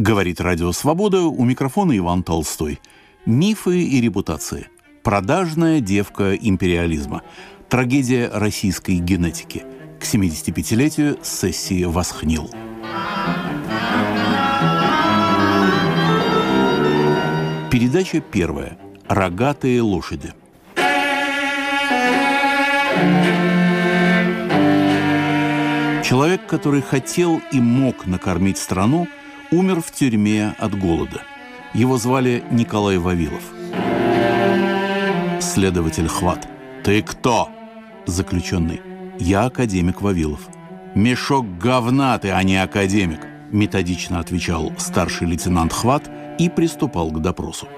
Говорит Радио Свобода, у микрофона Иван Толстой. Мифы и репутации. Продажная девка империализма. Трагедия российской генетики. К 75-летию сессии «Восхнил». Передача первая. Рогатые лошади. Человек, который хотел и мог накормить страну, умер в тюрьме от голода. Его звали Николай Вавилов. Следователь Хват. «Ты кто?» Заключенный. «Я академик Вавилов». «Мешок говна ты, а не академик», методично отвечал старший лейтенант Хват и приступал к допросу.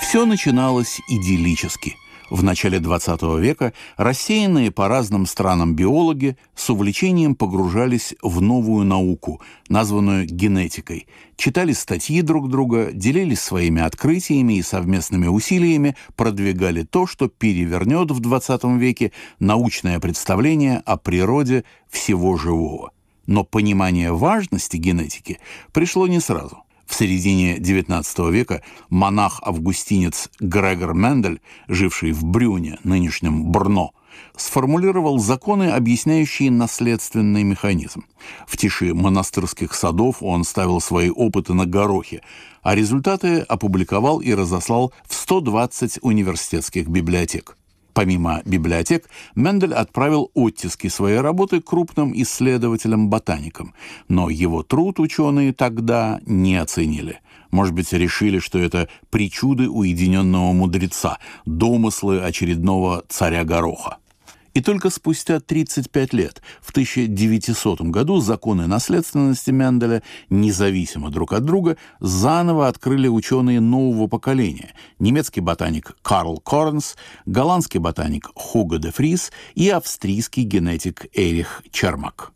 Все начиналось идиллически – в начале XX века рассеянные по разным странам биологи с увлечением погружались в новую науку, названную генетикой, читали статьи друг друга, делились своими открытиями и совместными усилиями продвигали то, что перевернет в XX веке научное представление о природе всего живого. Но понимание важности генетики пришло не сразу. В середине XIX века монах-августинец Грегор Мендель, живший в Брюне, нынешнем Брно, сформулировал законы, объясняющие наследственный механизм. В тиши монастырских садов он ставил свои опыты на горохе, а результаты опубликовал и разослал в 120 университетских библиотек. Помимо библиотек, Мендель отправил оттиски своей работы крупным исследователям-ботаникам, но его труд ученые тогда не оценили. Может быть, решили, что это причуды уединенного мудреца, домыслы очередного царя Гороха. И только спустя 35 лет, в 1900 году, законы наследственности Менделя, независимо друг от друга, заново открыли ученые нового поколения. Немецкий ботаник Карл Корнс, голландский ботаник Хуго де Фрис и австрийский генетик Эрих Чермак.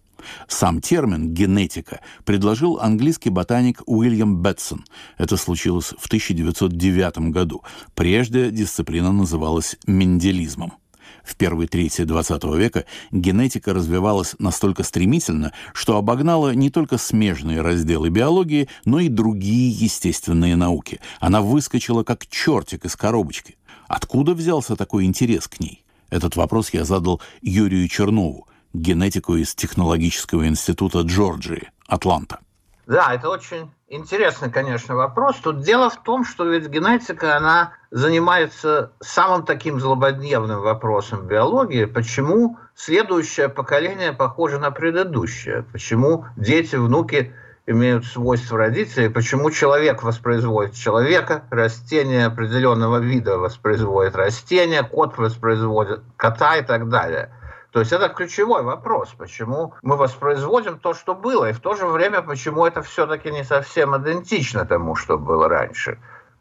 Сам термин «генетика» предложил английский ботаник Уильям Бетсон. Это случилось в 1909 году. Прежде дисциплина называлась менделизмом. В первой трети XX века генетика развивалась настолько стремительно, что обогнала не только смежные разделы биологии, но и другие естественные науки. Она выскочила как чертик из коробочки. Откуда взялся такой интерес к ней? Этот вопрос я задал Юрию Чернову, генетику из Технологического института Джорджии, Атланта. Да, это очень интересный, конечно, вопрос. Тут дело в том, что ведь генетика, она занимается самым таким злободневным вопросом биологии. Почему следующее поколение похоже на предыдущее? Почему дети, внуки имеют свойства родителей? Почему человек воспроизводит человека, растение определенного вида воспроизводит растение, кот воспроизводит кота и так далее – то есть это ключевой вопрос, почему мы воспроизводим то, что было, и в то же время, почему это все-таки не совсем идентично тому, что было раньше.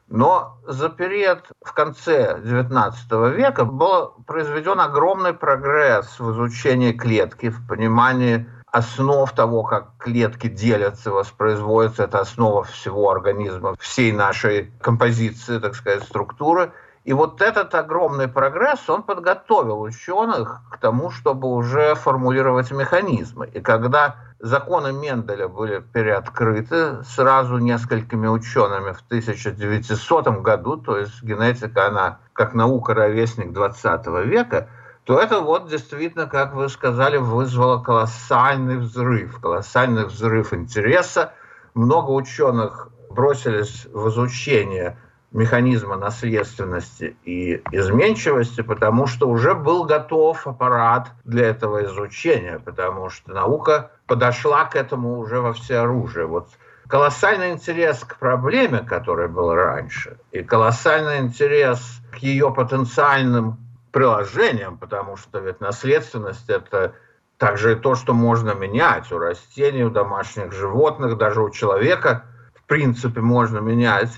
Но за период в конце XIX века был произведен огромный прогресс в изучении клетки, в понимании основ того, как клетки делятся, воспроизводятся. Это основа всего организма, всей нашей композиции, так сказать, структуры – и вот этот огромный прогресс, он подготовил ученых к тому, чтобы уже формулировать механизмы. И когда законы Менделя были переоткрыты сразу несколькими учеными в 1900 году, то есть генетика, она как наука ровесник 20 века, то это вот действительно, как вы сказали, вызвало колоссальный взрыв, колоссальный взрыв интереса. Много ученых бросились в изучение механизма наследственности и изменчивости, потому что уже был готов аппарат для этого изучения, потому что наука подошла к этому уже во всеоружие. Вот колоссальный интерес к проблеме, который был раньше, и колоссальный интерес к ее потенциальным приложениям, потому что ведь наследственность это также и то, что можно менять у растений, у домашних животных, даже у человека, в принципе, можно менять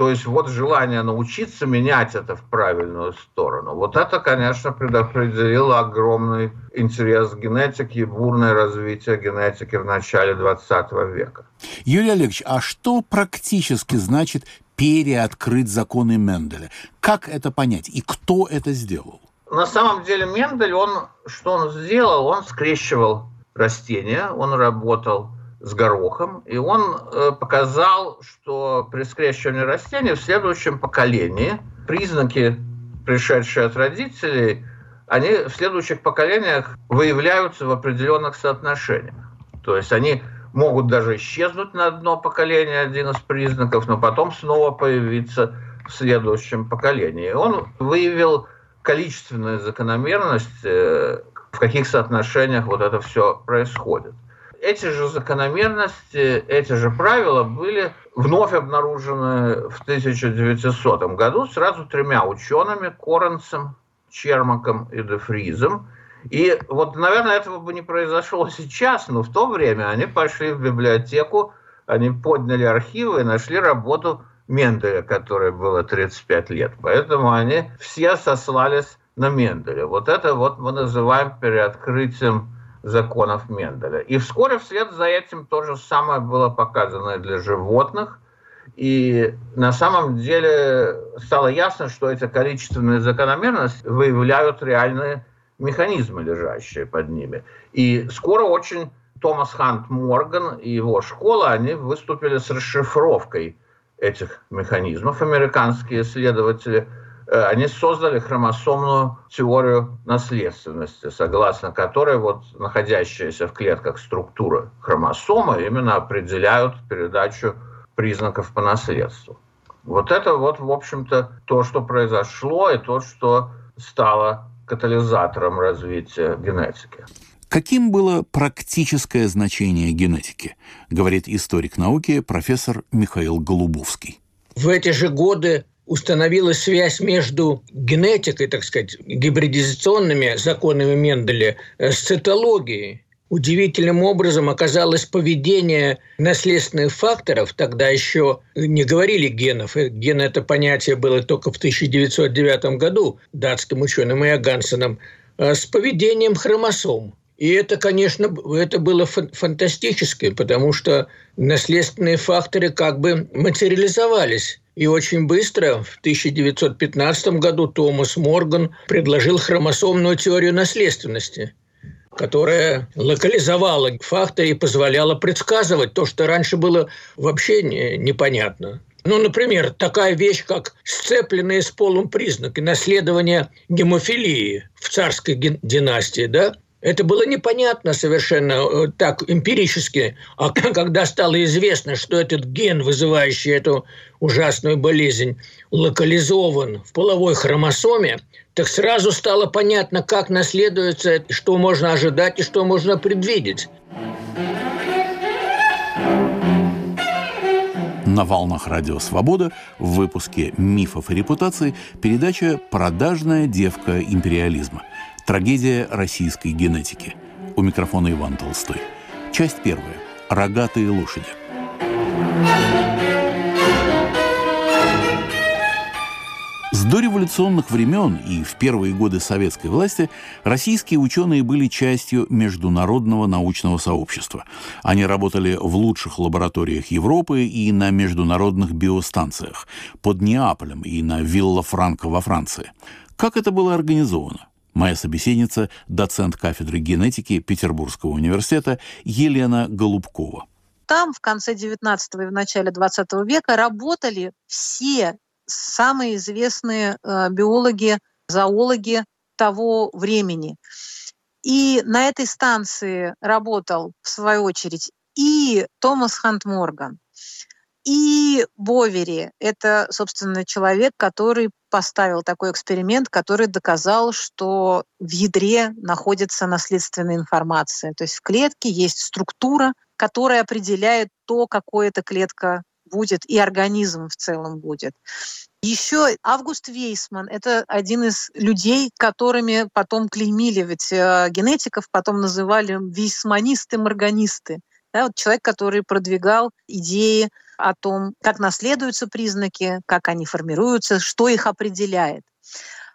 то есть вот желание научиться менять это в правильную сторону. Вот это, конечно, предопределило огромный интерес генетики и бурное развитие генетики в начале 20 века. Юрий Олегович, а что практически значит переоткрыть законы Менделя? Как это понять и кто это сделал? на самом деле Мендель, он, что он сделал? Он скрещивал растения, он работал с горохом, и он э, показал, что при скрещивании растений в следующем поколении признаки, пришедшие от родителей, они в следующих поколениях выявляются в определенных соотношениях. То есть они могут даже исчезнуть на одно поколение, один из признаков, но потом снова появиться в следующем поколении. Он выявил количественную закономерность, э, в каких соотношениях вот это все происходит. Эти же закономерности, эти же правила были вновь обнаружены в 1900 году сразу тремя учеными, Коренцем, Чермаком и Дефризом. И вот, наверное, этого бы не произошло сейчас, но в то время они пошли в библиотеку, они подняли архивы и нашли работу Менделя, которой было 35 лет. Поэтому они все сослались на Менделя. Вот это вот мы называем переоткрытием законов Менделя. И вскоре вслед за этим то же самое было показано для животных. И на самом деле стало ясно, что эти количественные закономерности выявляют реальные механизмы, лежащие под ними. И скоро очень Томас Хант Морган и его школа, они выступили с расшифровкой этих механизмов. Американские исследователи, они создали хромосомную теорию наследственности, согласно которой вот находящаяся в клетках структура хромосомы именно определяют передачу признаков по наследству. Вот это вот, в общем-то, то, что произошло и то, что стало катализатором развития генетики. Каким было практическое значение генетики, говорит историк науки профессор Михаил Голубовский. В эти же годы установилась связь между генетикой, так сказать, гибридизационными законами Менделя э, с цитологией. Удивительным образом оказалось поведение наследственных факторов, тогда еще не говорили генов, э, ген это понятие было только в 1909 году датским ученым Иогансеном, э, с поведением хромосом. И это, конечно, это было фантастически, потому что наследственные факторы как бы материализовались. И очень быстро, в 1915 году, Томас Морган предложил хромосомную теорию наследственности, которая локализовала факторы и позволяла предсказывать то, что раньше было вообще не, непонятно. Ну, например, такая вещь, как сцепленные с полом признаки наследования гемофилии в царской династии, да, это было непонятно совершенно э, так эмпирически. А когда стало известно, что этот ген, вызывающий эту ужасную болезнь, локализован в половой хромосоме, так сразу стало понятно, как наследуется, что можно ожидать и что можно предвидеть. На волнах Радио Свобода в выпуске «Мифов и репутации» передача «Продажная девка империализма». Трагедия российской генетики. У микрофона Иван Толстой. Часть первая. Рогатые лошади. С дореволюционных времен и в первые годы советской власти российские ученые были частью международного научного сообщества. Они работали в лучших лабораториях Европы и на международных биостанциях под Неаполем и на Вилла Франко во Франции. Как это было организовано? Моя собеседница – доцент кафедры генетики Петербургского университета Елена Голубкова. Там в конце 19 и в начале 20 века работали все самые известные э, биологи, зоологи того времени. И на этой станции работал, в свою очередь, и Томас Хант Морган, и Бовери – это, собственно, человек, который поставил такой эксперимент, который доказал, что в ядре находится наследственная информация. То есть в клетке есть структура, которая определяет то, какой эта клетка будет и организм в целом будет. Еще Август Вейсман – это один из людей, которыми потом клеймили, ведь э, генетиков потом называли вейсманисты-морганисты. Да, вот человек, который продвигал идеи о том, как наследуются признаки, как они формируются, что их определяет.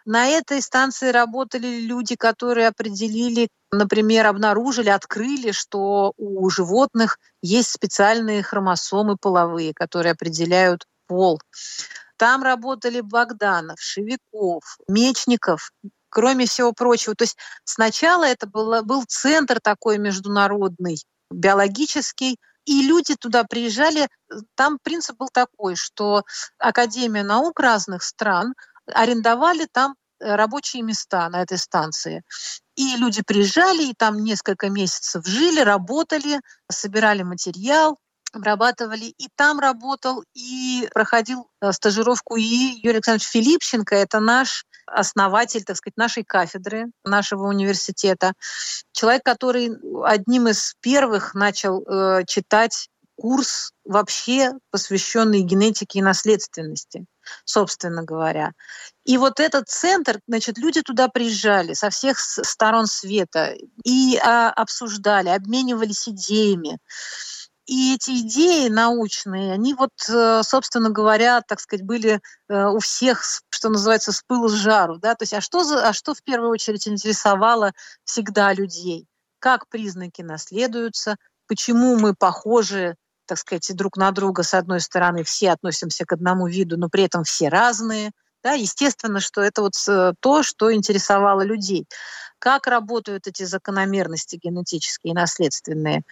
На этой станции работали люди, которые определили, например, обнаружили, открыли, что у животных есть специальные хромосомы половые, которые определяют пол. Там работали Богданов, Шевиков, Мечников, кроме всего прочего. То есть сначала это было, был центр такой международный, биологический, и люди туда приезжали, там принцип был такой, что Академия наук разных стран арендовали там э, рабочие места на этой станции. И люди приезжали, и там несколько месяцев жили, работали, собирали материал, обрабатывали. И там работал, и проходил э, стажировку и Юрий Александрович Филипченко, это наш основатель, так сказать, нашей кафедры, нашего университета. Человек, который одним из первых начал э, читать курс вообще посвященный генетике и наследственности, собственно говоря. И вот этот центр, значит, люди туда приезжали со всех сторон света и а, обсуждали, обменивались идеями. И эти идеи научные, они вот, э, собственно говоря, так сказать, были э, у всех, что называется, с пылу с жару. Да? То есть, а что, за, а что в первую очередь интересовало всегда людей? Как признаки наследуются? Почему мы похожи, так сказать, друг на друга? С одной стороны, все относимся к одному виду, но при этом все разные. Да? Естественно, что это вот э, то, что интересовало людей. Как работают эти закономерности генетические и наследственные?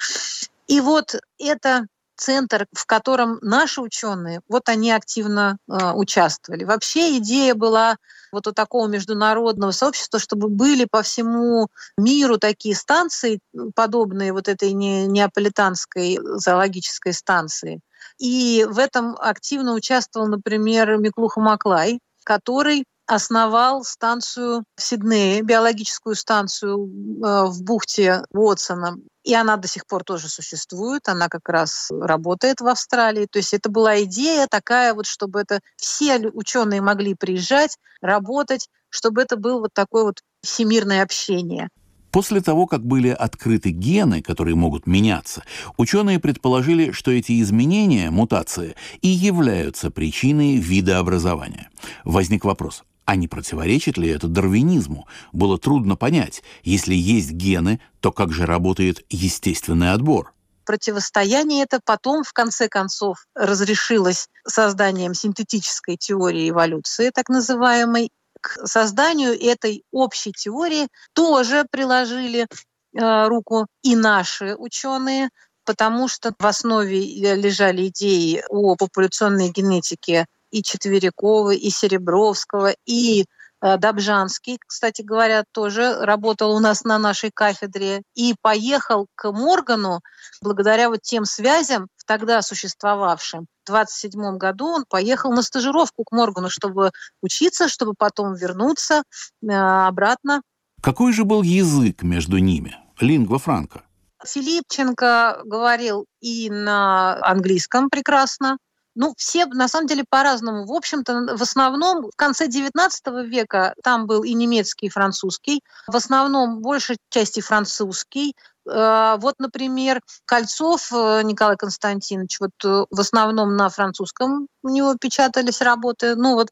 И вот это центр, в котором наши ученые, вот они активно э, участвовали. Вообще идея была вот у такого международного сообщества, чтобы были по всему миру такие станции, подобные вот этой не, неаполитанской зоологической станции. И в этом активно участвовал, например, Миклуха Маклай, который основал станцию в Сиднее, биологическую станцию э, в бухте Уотсона. И она до сих пор тоже существует, она как раз работает в Австралии. То есть это была идея такая вот, чтобы это все ученые могли приезжать, работать, чтобы это было вот такое вот всемирное общение. После того, как были открыты гены, которые могут меняться, ученые предположили, что эти изменения, мутации, и являются причиной видообразования. Возник вопрос, а не противоречит ли это дарвинизму? Было трудно понять. Если есть гены, то как же работает естественный отбор? Противостояние это потом, в конце концов, разрешилось созданием синтетической теории эволюции, так называемой. К созданию этой общей теории тоже приложили э, руку и наши ученые, потому что в основе лежали идеи о популяционной генетике и Четверякова, и Серебровского, и э, Добжанский, кстати говоря, тоже работал у нас на нашей кафедре и поехал к Моргану благодаря вот тем связям, тогда существовавшим. В 27 году он поехал на стажировку к Моргану, чтобы учиться, чтобы потом вернуться э, обратно. Какой же был язык между ними? Лингва франка. Филипченко говорил и на английском прекрасно, ну, все на самом деле по-разному. В общем-то, в основном в конце XIX века там был и немецкий, и французский. В основном большей части французский. Э, вот, например, Кольцов э, Николай Константинович, вот э, в основном на французском у него печатались работы, ну вот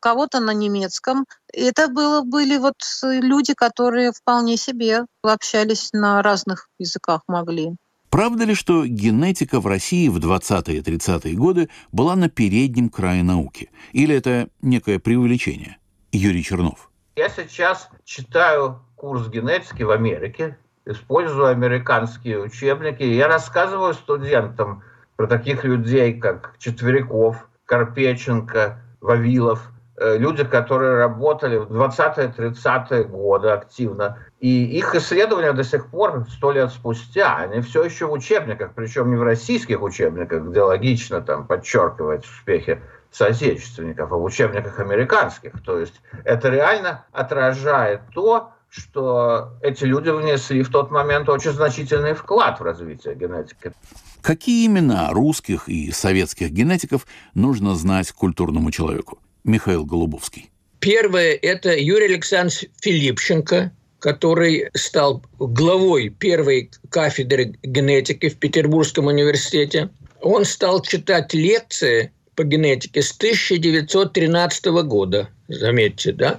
кого-то на немецком. Это было, были вот люди, которые вполне себе общались на разных языках могли. Правда ли, что генетика в России в 20-е и 30-е годы была на переднем крае науки? Или это некое преувеличение? Юрий Чернов. Я сейчас читаю курс генетики в Америке, использую американские учебники. Я рассказываю студентам про таких людей, как Четверяков, Карпеченко, Вавилов, Э, люди, которые работали в 20-30-е годы активно. И их исследования до сих пор, сто лет спустя, они все еще в учебниках, причем не в российских учебниках, где логично там подчеркивать успехи соотечественников, а в учебниках американских. То есть это реально отражает то, что эти люди внесли в тот момент очень значительный вклад в развитие генетики. Какие имена русских и советских генетиков нужно знать культурному человеку? Михаил Голубовский? Первое – это Юрий Александрович Филипченко, который стал главой первой кафедры генетики в Петербургском университете. Он стал читать лекции по генетике с 1913 года, заметьте, да?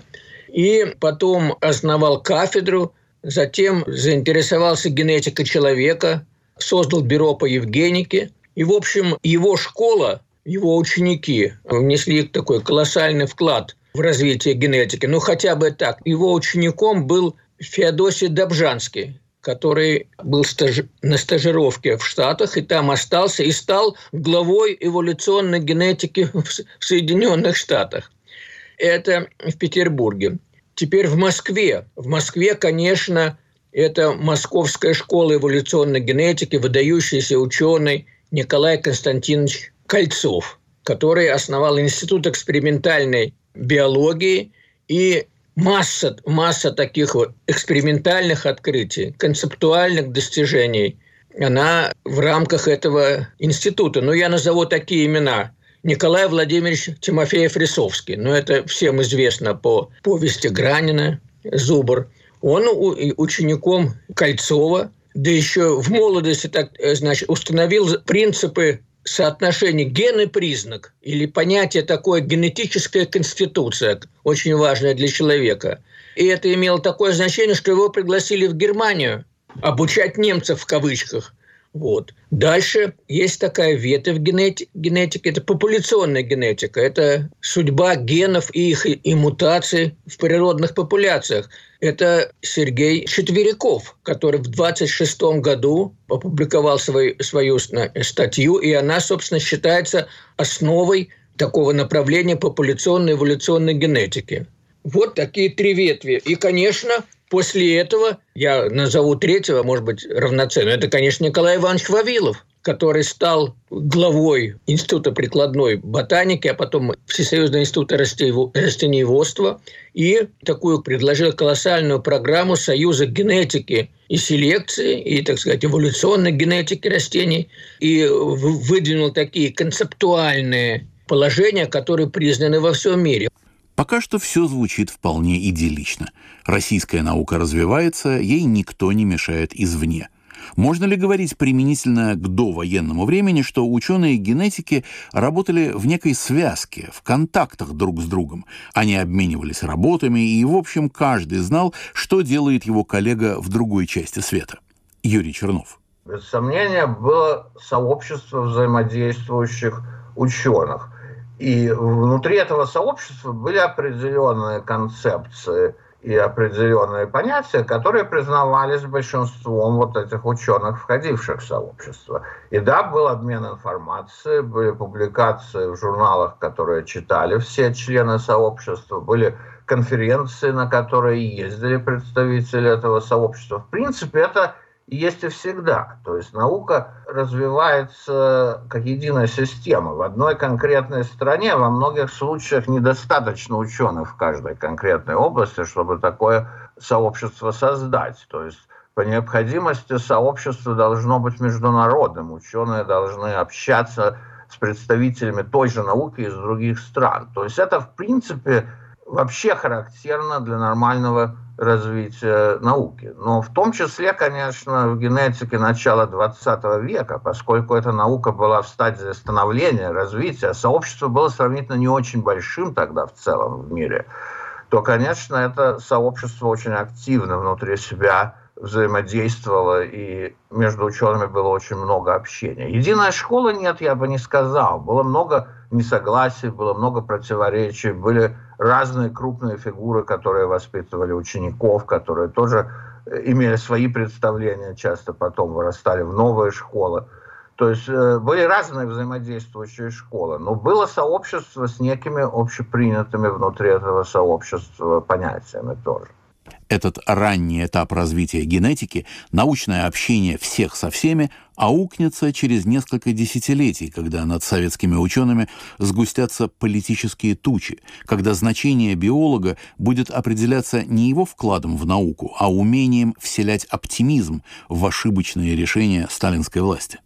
И потом основал кафедру, затем заинтересовался генетикой человека, создал бюро по Евгенике. И, в общем, его школа его ученики внесли такой колоссальный вклад в развитии генетики. Ну, хотя бы так. Его учеником был Феодосий Добжанский, который был стаж... на стажировке в Штатах и там остался и стал главой эволюционной генетики в Соединенных Штатах. Это в Петербурге. Теперь в Москве. В Москве, конечно, это Московская школа эволюционной генетики, выдающийся ученый Николай Константинович Кольцов, который основал Институт экспериментальной биологии и масса, масса таких вот экспериментальных открытий, концептуальных достижений, она в рамках этого института. Но я назову такие имена. Николай Владимирович Тимофеев-Рисовский. Но это всем известно по повести Гранина «Зубр». Он учеником Кольцова, да еще в молодости так, э, значит, установил принципы соотношение ген и признак, или понятие такое генетическая конституция, очень важное для человека. И это имело такое значение, что его пригласили в Германию обучать немцев в кавычках. Вот. Дальше есть такая ветвь генетики, генетики, это популяционная генетика, это судьба генов и их и мутаций в природных популяциях. Это Сергей Четверяков, который в 26 году опубликовал свою, свою статью, и она, собственно, считается основой такого направления популяционной эволюционной генетики. Вот такие три ветви. И, конечно, После этого я назову третьего, может быть, равноценно. Это, конечно, Николай Иванович Вавилов, который стал главой Института прикладной ботаники, а потом Всесоюзного института растениеводства, и такую предложил колоссальную программу Союза генетики и селекции, и, так сказать, эволюционной генетики растений, и выдвинул такие концептуальные положения, которые признаны во всем мире. Пока что все звучит вполне идиллично. Российская наука развивается, ей никто не мешает извне. Можно ли говорить применительно к довоенному времени, что ученые генетики работали в некой связке, в контактах друг с другом? Они обменивались работами, и, в общем, каждый знал, что делает его коллега в другой части света. Юрий Чернов. Без сомнения, было сообщество взаимодействующих ученых. И внутри этого сообщества были определенные концепции и определенные понятия, которые признавались большинством вот этих ученых, входивших в сообщество. И да, был обмен информацией, были публикации в журналах, которые читали все члены сообщества, были конференции, на которые ездили представители этого сообщества. В принципе, это есть и всегда. То есть наука развивается как единая система. В одной конкретной стране во многих случаях недостаточно ученых в каждой конкретной области, чтобы такое сообщество создать. То есть по необходимости сообщество должно быть международным. Ученые должны общаться с представителями той же науки из других стран. То есть это, в принципе, вообще характерно для нормального развития науки. Но в том числе, конечно, в генетике начала 20 века, поскольку эта наука была в стадии становления, развития, сообщество было сравнительно не очень большим тогда в целом в мире, то, конечно, это сообщество очень активно внутри себя взаимодействовало, и между учеными было очень много общения. Единая школа нет, я бы не сказал. Было много несогласий, было много противоречий, были разные крупные фигуры, которые воспитывали учеников, которые тоже э, имели свои представления, часто потом вырастали в новые школы. То есть э, были разные взаимодействующие школы, но было сообщество с некими общепринятыми внутри этого сообщества понятиями тоже. Этот ранний этап развития генетики, научное общение всех со всеми, аукнется через несколько десятилетий, когда над советскими учеными сгустятся политические тучи, когда значение биолога будет определяться не его вкладом в науку, а умением вселять оптимизм в ошибочные решения сталинской власти.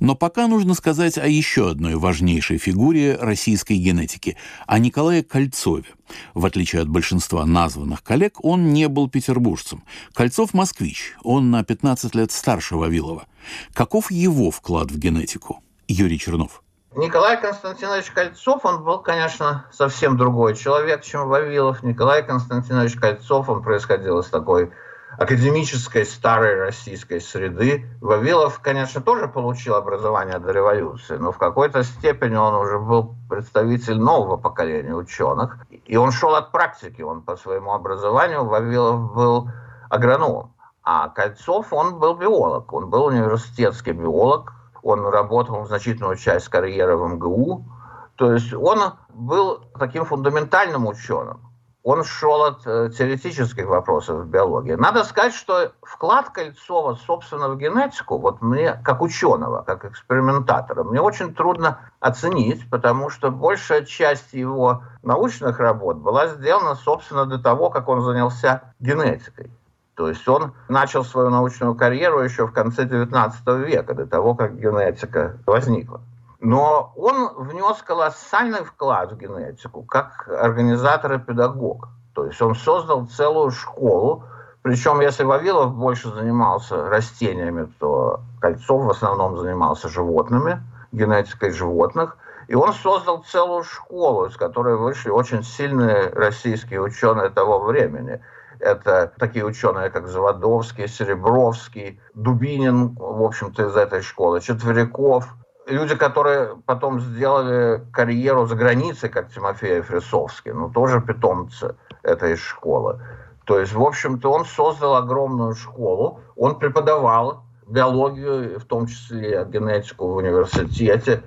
Но пока нужно сказать о еще одной важнейшей фигуре российской генетики, о Николае Кольцове. В отличие от большинства названных коллег, он не был петербуржцем. Кольцов – москвич, он на 15 лет старше Вавилова. Каков его вклад в генетику? Юрий Чернов. Николай Константинович Кольцов, он был, конечно, совсем другой человек, чем Вавилов. Николай Константинович Кольцов, он происходил из такой академической старой российской среды. Вавилов, конечно, тоже получил образование до революции, но в какой-то степени он уже был представитель нового поколения ученых. И он шел от практики, он по своему образованию, Вавилов был агрономом. А Кольцов, он был биолог, он был университетский биолог, он работал значительную часть карьеры в МГУ, то есть он был таким фундаментальным ученым. Он шел от э, теоретических вопросов в биологии. Надо сказать, что вклад Кольцова, собственно, в генетику, вот мне, как ученого, как экспериментатора, мне очень трудно оценить, потому что большая часть его научных работ была сделана, собственно, до того, как он занялся генетикой. То есть он начал свою научную карьеру еще в конце XIX века, до того, как генетика возникла. Но он внес колоссальный вклад в генетику как организатор и педагог. То есть он создал целую школу, причем если Вавилов больше занимался растениями, то Кольцов в основном занимался животными, генетикой животных. И он создал целую школу, из которой вышли очень сильные российские ученые того времени. Это такие ученые, как Заводовский, Серебровский, Дубинин, в общем-то, из этой школы, Четверяков – люди, которые потом сделали карьеру за границей, как Тимофей Фрисовский, ну, тоже питомцы этой школы. То есть, в общем-то, он создал огромную школу, он преподавал биологию, в том числе генетику в университете.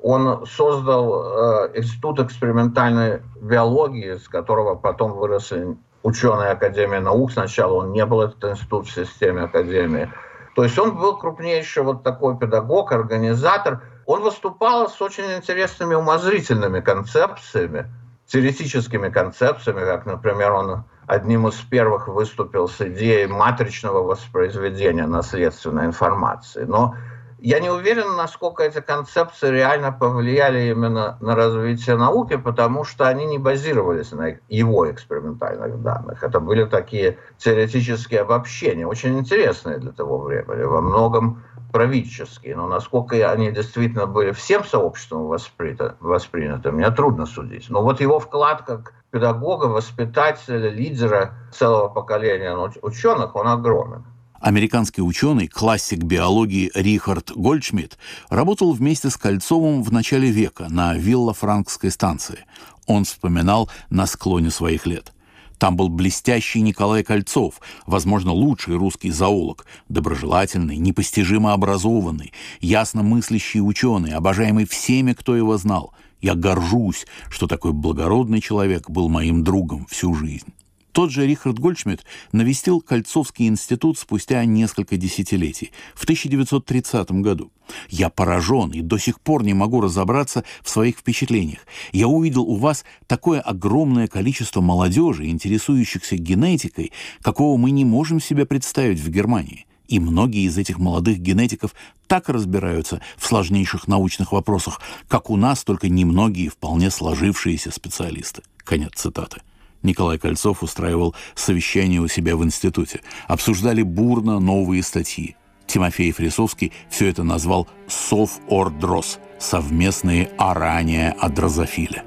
Он создал э, институт экспериментальной биологии, с которого потом выросли ученые Академии наук. Сначала он не был этот институт в системе Академии. То есть он был крупнейший вот такой педагог, организатор. Он выступал с очень интересными умозрительными концепциями, теоретическими концепциями, как, например, он одним из первых выступил с идеей матричного воспроизведения наследственной информации. Но я не уверен, насколько эти концепции реально повлияли именно на развитие науки, потому что они не базировались на его экспериментальных данных. Это были такие теоретические обобщения, очень интересные для того времени, во многом правительские. Но насколько они действительно были всем сообществом восприняты, восприняты мне трудно судить. Но вот его вклад как педагога, воспитателя, лидера целого поколения ученых, он огромен. Американский ученый, классик биологии Рихард Гольдшмидт работал вместе с Кольцовым в начале века на Вилла-Франкской станции. Он вспоминал на склоне своих лет. Там был блестящий Николай Кольцов, возможно, лучший русский зоолог, доброжелательный, непостижимо образованный, ясно мыслящий ученый, обожаемый всеми, кто его знал. Я горжусь, что такой благородный человек был моим другом всю жизнь. Тот же Рихард Гольдшмидт навестил Кольцовский институт спустя несколько десятилетий, в 1930 году. Я поражен и до сих пор не могу разобраться в своих впечатлениях. Я увидел у вас такое огромное количество молодежи, интересующихся генетикой, какого мы не можем себе представить в Германии. И многие из этих молодых генетиков так разбираются в сложнейших научных вопросах, как у нас только немногие вполне сложившиеся специалисты. Конец цитаты. Николай Кольцов устраивал совещание у себя в институте. Обсуждали бурно новые статьи. Тимофей Фрисовский все это назвал «Сов-Ордрос» — совместные орания о дрозофиле.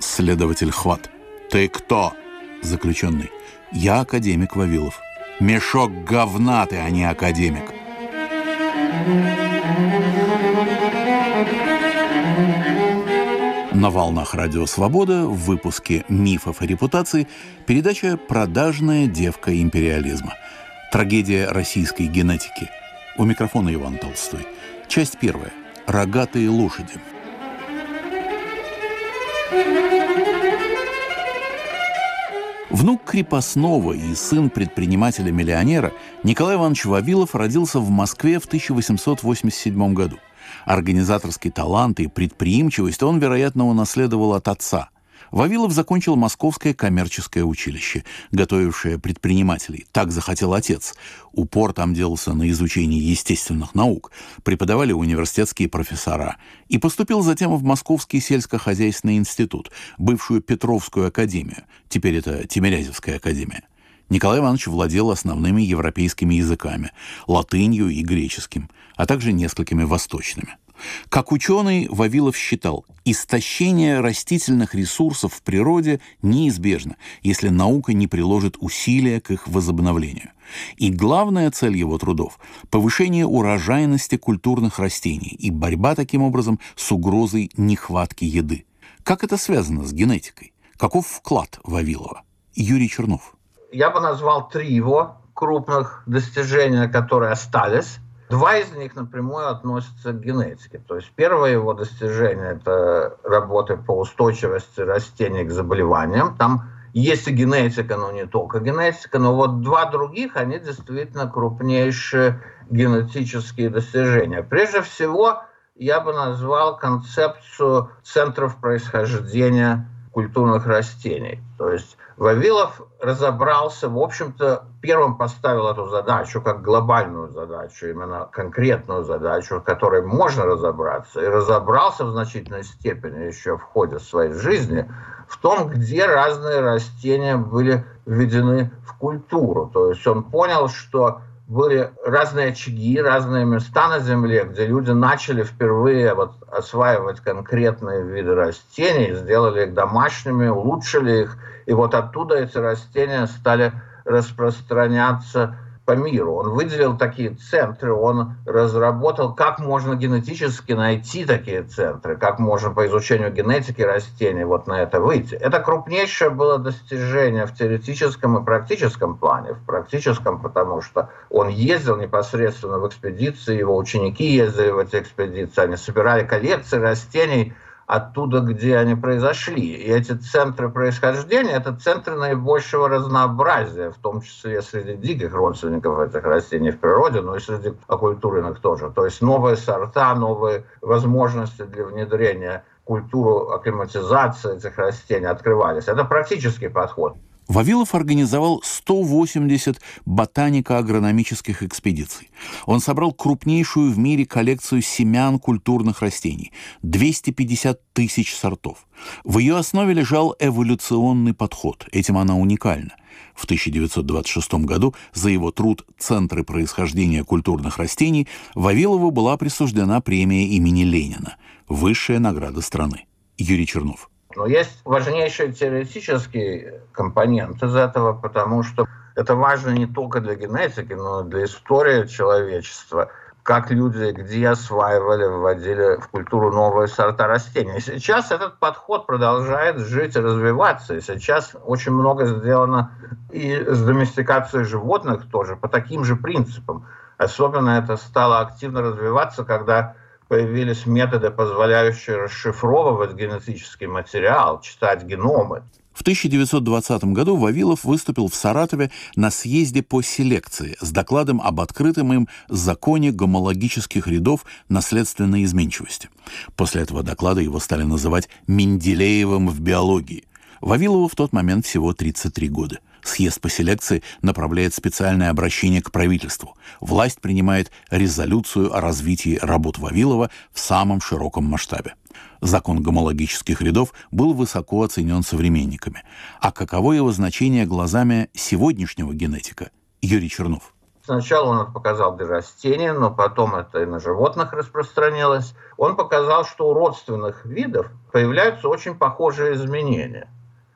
Следователь Хват. «Ты кто?» Заключенный. «Я академик Вавилов». «Мешок говна ты, а не академик». На волнах Радио Свобода в выпуске «Мифов и репутации» передача «Продажная девка империализма». Трагедия российской генетики. У микрофона Иван Толстой. Часть первая. Рогатые лошади. Внук крепостного и сын предпринимателя-миллионера Николай Иванович Вавилов родился в Москве в 1887 году. Организаторский талант и предприимчивость он, вероятно, унаследовал от отца. Вавилов закончил Московское коммерческое училище, готовившее предпринимателей. Так захотел отец. Упор там делался на изучении естественных наук. Преподавали университетские профессора. И поступил затем в Московский сельскохозяйственный институт, бывшую Петровскую академию. Теперь это Тимирязевская академия. Николай Иванович владел основными европейскими языками – латынью и греческим, а также несколькими восточными. Как ученый, Вавилов считал, истощение растительных ресурсов в природе неизбежно, если наука не приложит усилия к их возобновлению. И главная цель его трудов – повышение урожайности культурных растений и борьба таким образом с угрозой нехватки еды. Как это связано с генетикой? Каков вклад Вавилова? Юрий Чернов. Я бы назвал три его крупных достижения, которые остались. Два из них напрямую относятся к генетике. То есть первое его достижение – это работы по устойчивости растений к заболеваниям. Там есть и генетика, но не только генетика. Но вот два других, они действительно крупнейшие генетические достижения. Прежде всего, я бы назвал концепцию центров происхождения культурных растений. То есть Вавилов разобрался, в общем-то, первым поставил эту задачу как глобальную задачу, именно конкретную задачу, в которой можно разобраться, и разобрался в значительной степени еще в ходе своей жизни в том, где разные растения были введены в культуру. То есть он понял, что были разные очаги, разные места на Земле, где люди начали впервые вот осваивать конкретные виды растений, сделали их домашними, улучшили их, и вот оттуда эти растения стали распространяться по миру. Он выделил такие центры, он разработал, как можно генетически найти такие центры, как можно по изучению генетики растений вот на это выйти. Это крупнейшее было достижение в теоретическом и практическом плане. В практическом, потому что он ездил непосредственно в экспедиции, его ученики ездили в эти экспедиции, они собирали коллекции растений, оттуда, где они произошли. И эти центры происхождения – это центры наибольшего разнообразия, в том числе среди диких родственников этих растений в природе, но и среди оккультуренных тоже. То есть новые сорта, новые возможности для внедрения культуру акклиматизации этих растений открывались. Это практический подход. Вавилов организовал 180 ботанико-агрономических экспедиций. Он собрал крупнейшую в мире коллекцию семян культурных растений – 250 тысяч сортов. В ее основе лежал эволюционный подход. Этим она уникальна. В 1926 году за его труд «Центры происхождения культурных растений» Вавилову была присуждена премия имени Ленина – высшая награда страны. Юрий Чернов. Но есть важнейший теоретический компонент из этого, потому что это важно не только для генетики, но и для истории человечества как люди где осваивали, вводили в культуру новые сорта растений. сейчас этот подход продолжает жить и развиваться. И сейчас очень много сделано и с доместикацией животных тоже по таким же принципам. Особенно это стало активно развиваться, когда появились методы, позволяющие расшифровывать генетический материал, читать геномы. В 1920 году Вавилов выступил в Саратове на съезде по селекции с докладом об открытом им законе гомологических рядов наследственной изменчивости. После этого доклада его стали называть «Менделеевым в биологии». Вавилову в тот момент всего 33 года – Съезд по селекции направляет специальное обращение к правительству. Власть принимает резолюцию о развитии работ Вавилова в самом широком масштабе. Закон гомологических рядов был высоко оценен современниками. А каково его значение глазами сегодняшнего генетика? Юрий Чернов. Сначала он показал для растений, но потом это и на животных распространилось. Он показал, что у родственных видов появляются очень похожие изменения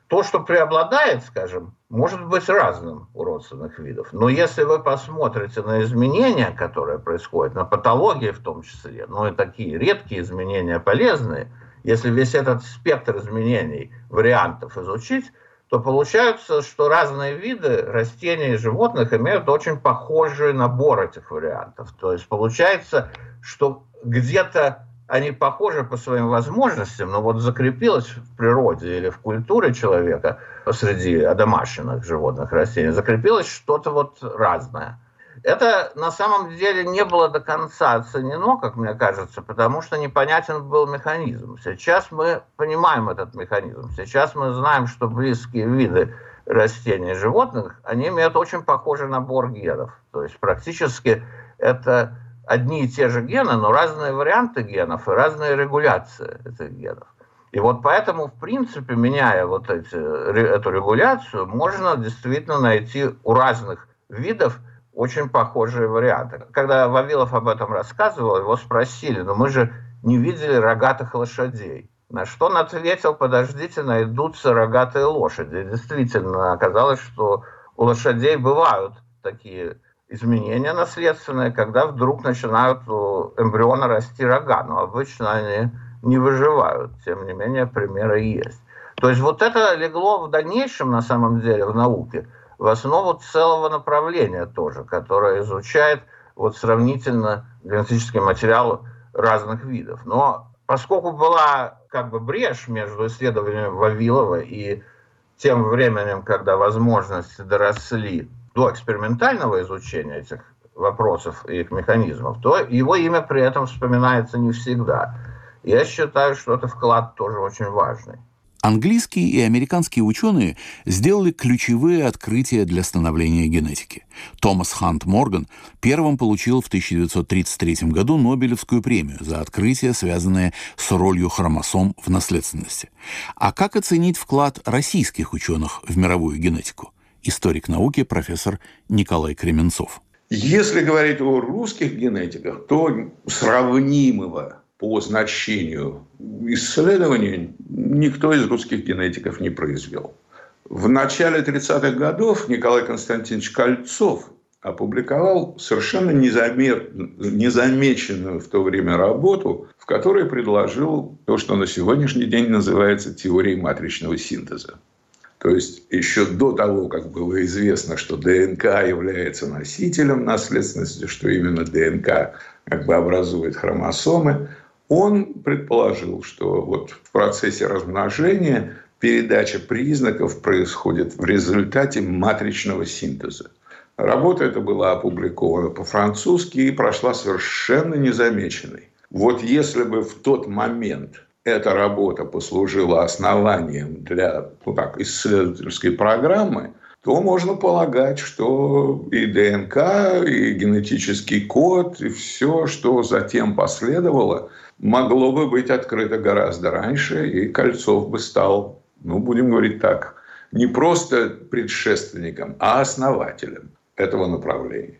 то, что преобладает, скажем, может быть разным у родственных видов. Но если вы посмотрите на изменения, которые происходят, на патологии в том числе, ну и такие редкие изменения полезные, если весь этот спектр изменений, вариантов изучить, то получается, что разные виды растений и животных имеют очень похожий набор этих вариантов. То есть получается, что где-то они похожи по своим возможностям, но вот закрепилось в природе или в культуре человека среди домашних животных растений, закрепилось что-то вот разное. Это на самом деле не было до конца оценено, как мне кажется, потому что непонятен был механизм. Сейчас мы понимаем этот механизм. Сейчас мы знаем, что близкие виды растений и животных, они имеют очень похожий набор генов. То есть практически это одни и те же гены, но разные варианты генов и разная регуляция этих генов. И вот поэтому, в принципе, меняя вот эти, эту регуляцию, можно действительно найти у разных видов очень похожие варианты. Когда Вавилов об этом рассказывал, его спросили, ну мы же не видели рогатых лошадей. На что он ответил, подождите, найдутся рогатые лошади. Действительно, оказалось, что у лошадей бывают такие изменения наследственные, когда вдруг начинают у эмбриона расти рога, но обычно они не выживают. Тем не менее, примеры есть. То есть вот это легло в дальнейшем, на самом деле, в науке, в основу целого направления тоже, которое изучает вот сравнительно генетический материал разных видов. Но поскольку была как бы брешь между исследованием Вавилова и тем временем, когда возможности доросли до экспериментального изучения этих вопросов и их механизмов, то его имя при этом вспоминается не всегда. Я считаю, что это вклад тоже очень важный. Английские и американские ученые сделали ключевые открытия для становления генетики. Томас Хант Морган первым получил в 1933 году Нобелевскую премию за открытие, связанное с ролью хромосом в наследственности. А как оценить вклад российских ученых в мировую генетику? Историк науки профессор Николай Кременцов. Если говорить о русских генетиках, то сравнимого по значению исследований никто из русских генетиков не произвел. В начале 30-х годов Николай Константинович Кольцов опубликовал совершенно незамер... незамеченную в то время работу, в которой предложил то, что на сегодняшний день называется теорией матричного синтеза. То есть еще до того, как было известно, что ДНК является носителем наследственности, что именно ДНК как бы образует хромосомы, он предположил, что вот в процессе размножения передача признаков происходит в результате матричного синтеза. Работа эта была опубликована по-французски и прошла совершенно незамеченной. Вот если бы в тот момент эта работа послужила основанием для ну так, исследовательской программы, то можно полагать, что и ДНК, и генетический код, и все, что затем последовало, могло бы быть открыто гораздо раньше, и Кольцов бы стал, ну, будем говорить так, не просто предшественником, а основателем этого направления.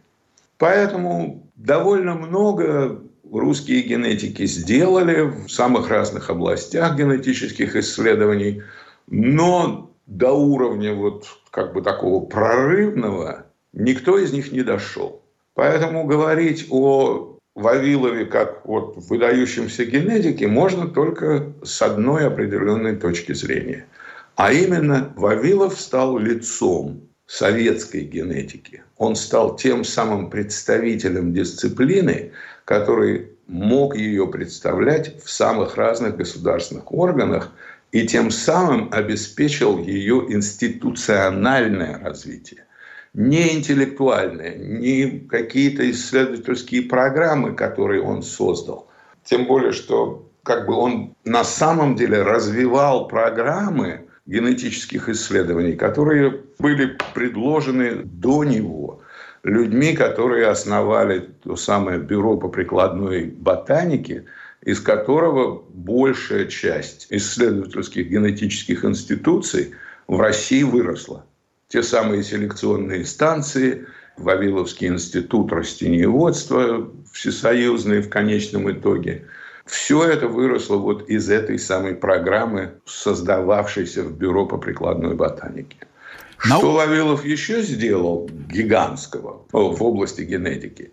Поэтому довольно много русские генетики сделали в самых разных областях генетических исследований, но до уровня вот как бы такого прорывного никто из них не дошел. Поэтому говорить о Вавилове как вот выдающемся генетике можно только с одной определенной точки зрения. А именно Вавилов стал лицом советской генетики. Он стал тем самым представителем дисциплины, который мог ее представлять в самых разных государственных органах и тем самым обеспечил ее институциональное развитие. Не интеллектуальное, не какие-то исследовательские программы, которые он создал. Тем более, что как бы он на самом деле развивал программы генетических исследований, которые были предложены до него людьми, которые основали то самое бюро по прикладной ботанике, из которого большая часть исследовательских генетических институций в России выросла. Те самые селекционные станции, Вавиловский институт растениеводства, всесоюзный в конечном итоге. Все это выросло вот из этой самой программы, создававшейся в Бюро по прикладной ботанике. Но... Что Вавилов еще сделал гигантского в области генетики?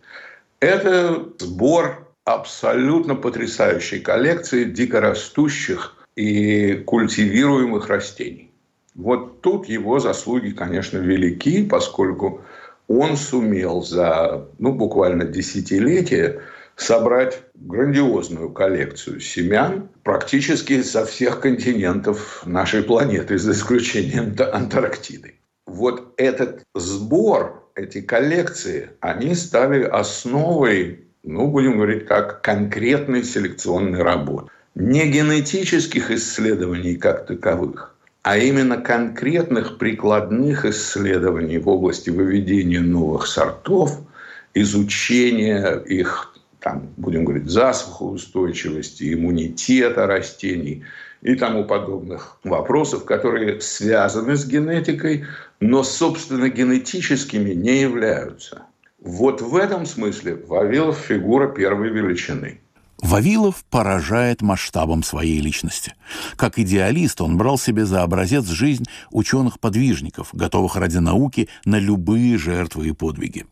Это сбор абсолютно потрясающей коллекции дикорастущих и культивируемых растений. Вот тут его заслуги, конечно, велики, поскольку он сумел за ну, буквально десятилетие собрать грандиозную коллекцию семян практически со всех континентов нашей планеты, за исключением Антарктиды вот этот сбор, эти коллекции, они стали основой, ну, будем говорить так, конкретной селекционной работы. Не генетических исследований как таковых, а именно конкретных прикладных исследований в области выведения новых сортов, изучения их, там, будем говорить, засухоустойчивости, иммунитета растений – и тому подобных вопросов, которые связаны с генетикой, но, собственно, генетическими не являются. Вот в этом смысле Вавилов фигура первой величины. Вавилов поражает масштабом своей личности. Как идеалист он брал себе за образец жизнь ученых-подвижников, готовых ради науки на любые жертвы и подвиги.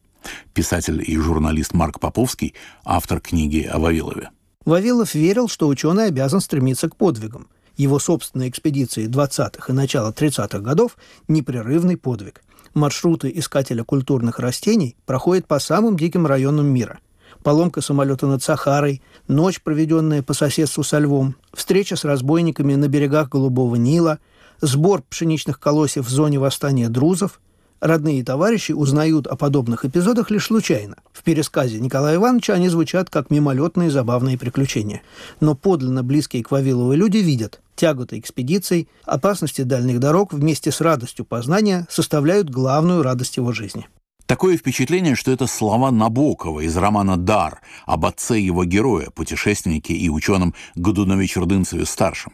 Писатель и журналист Марк Поповский, автор книги о Вавилове. Вавилов верил, что ученый обязан стремиться к подвигам. Его собственные экспедиции 20-х и начала 30-х годов – непрерывный подвиг. Маршруты искателя культурных растений проходят по самым диким районам мира – поломка самолета над Сахарой, ночь, проведенная по соседству со львом, встреча с разбойниками на берегах Голубого Нила, сбор пшеничных колосьев в зоне восстания друзов. Родные и товарищи узнают о подобных эпизодах лишь случайно. В пересказе Николая Ивановича они звучат как мимолетные забавные приключения. Но подлинно близкие к Вавилову люди видят, тяготы экспедиций, опасности дальних дорог вместе с радостью познания составляют главную радость его жизни. Такое впечатление, что это слова Набокова из романа «Дар» об отце его героя, путешественнике и ученом Годунове-Чердынцеве-старшем.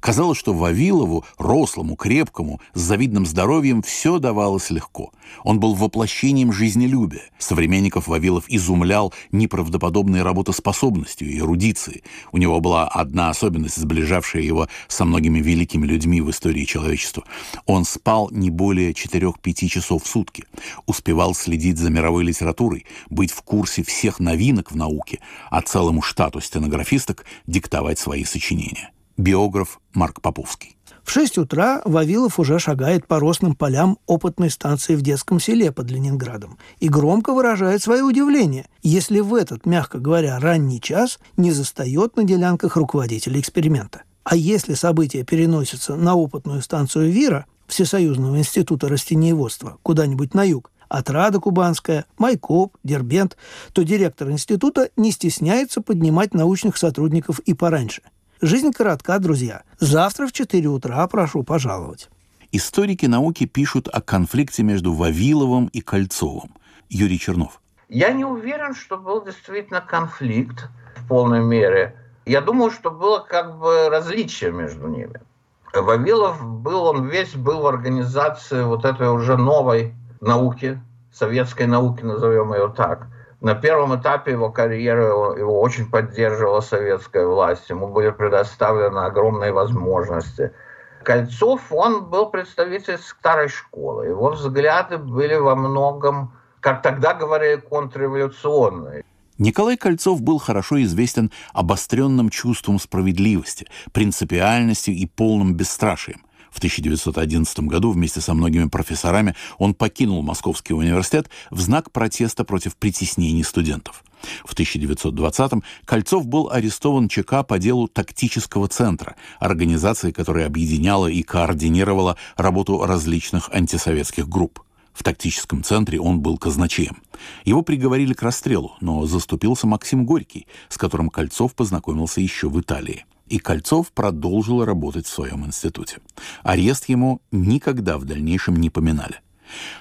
Казалось, что Вавилову, рослому, крепкому, с завидным здоровьем, все давалось легко. Он был воплощением жизнелюбия. Современников Вавилов изумлял неправдоподобной работоспособностью и эрудицией. У него была одна особенность, сближавшая его со многими великими людьми в истории человечества. Он спал не более 4-5 часов в сутки, успевал следить за мировой литературой, быть в курсе всех новинок в науке, а целому штату стенографисток диктовать свои сочинения биограф Марк Поповский. В 6 утра Вавилов уже шагает по росным полям опытной станции в детском селе под Ленинградом и громко выражает свое удивление, если в этот, мягко говоря, ранний час не застает на делянках руководителя эксперимента. А если события переносятся на опытную станцию ВИРа, Всесоюзного института растениеводства, куда-нибудь на юг, Отрада Кубанская, Майкоп, Дербент, то директор института не стесняется поднимать научных сотрудников и пораньше – Жизнь коротка, друзья. Завтра в 4 утра прошу пожаловать. Историки науки пишут о конфликте между Вавиловым и Кольцовым. Юрий Чернов. Я не уверен, что был действительно конфликт в полной мере. Я думаю, что было как бы различие между ними. Вавилов был, он весь был в организации вот этой уже новой науки, советской науки, назовем ее так – на первом этапе его карьеры его очень поддерживала советская власть. Ему были предоставлены огромные возможности. Кольцов, он был представитель старой школы. Его взгляды были во многом, как тогда говорили, контрреволюционные. Николай Кольцов был хорошо известен обостренным чувством справедливости, принципиальностью и полным бесстрашием. В 1911 году вместе со многими профессорами он покинул Московский университет в знак протеста против притеснений студентов. В 1920-м Кольцов был арестован ЧК по делу тактического центра, организации, которая объединяла и координировала работу различных антисоветских групп. В тактическом центре он был казначеем. Его приговорили к расстрелу, но заступился Максим Горький, с которым Кольцов познакомился еще в Италии и Кольцов продолжил работать в своем институте. Арест ему никогда в дальнейшем не поминали.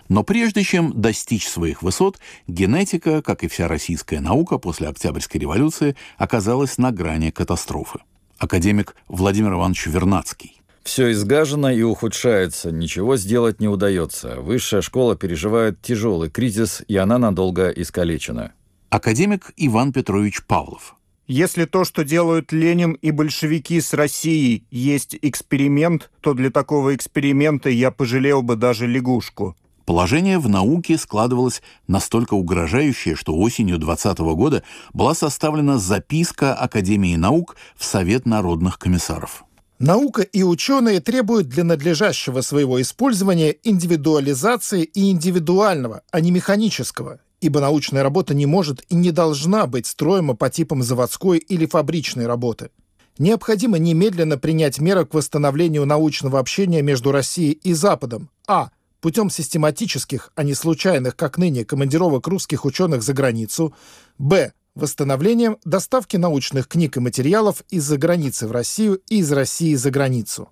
Но прежде чем достичь своих высот, генетика, как и вся российская наука после Октябрьской революции, оказалась на грани катастрофы. Академик Владимир Иванович Вернадский. Все изгажено и ухудшается, ничего сделать не удается. Высшая школа переживает тяжелый кризис, и она надолго искалечена. Академик Иван Петрович Павлов. Если то, что делают Ленин и большевики с Россией, есть эксперимент, то для такого эксперимента я пожалел бы даже лягушку. Положение в науке складывалось настолько угрожающее, что осенью 20 года была составлена записка Академии наук в Совет народных комиссаров. Наука и ученые требуют для надлежащего своего использования индивидуализации и индивидуального, а не механического, ибо научная работа не может и не должна быть строема по типам заводской или фабричной работы. Необходимо немедленно принять меры к восстановлению научного общения между Россией и Западом. А. Путем систематических, а не случайных, как ныне, командировок русских ученых за границу. Б. Восстановлением доставки научных книг и материалов из-за границы в Россию и из России за границу.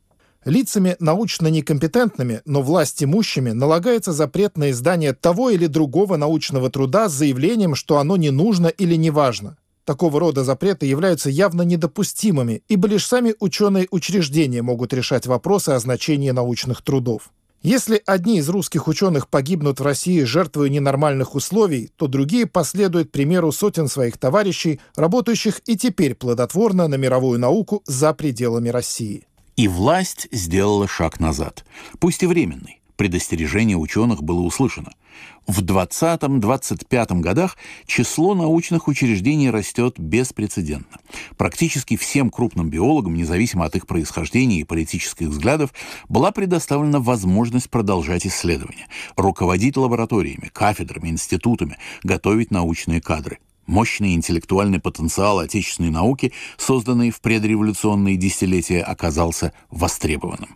Лицами научно некомпетентными, но власть имущими налагается запрет на издание того или другого научного труда с заявлением, что оно не нужно или не важно. Такого рода запреты являются явно недопустимыми, ибо лишь сами ученые учреждения могут решать вопросы о значении научных трудов. Если одни из русских ученых погибнут в России, жертвуя ненормальных условий, то другие последуют примеру сотен своих товарищей, работающих и теперь плодотворно на мировую науку за пределами России. И власть сделала шаг назад, пусть и временный. Предостережение ученых было услышано. В 20-25 годах число научных учреждений растет беспрецедентно. Практически всем крупным биологам, независимо от их происхождения и политических взглядов, была предоставлена возможность продолжать исследования, руководить лабораториями, кафедрами, институтами, готовить научные кадры. Мощный интеллектуальный потенциал отечественной науки, созданный в предреволюционные десятилетия, оказался востребованным.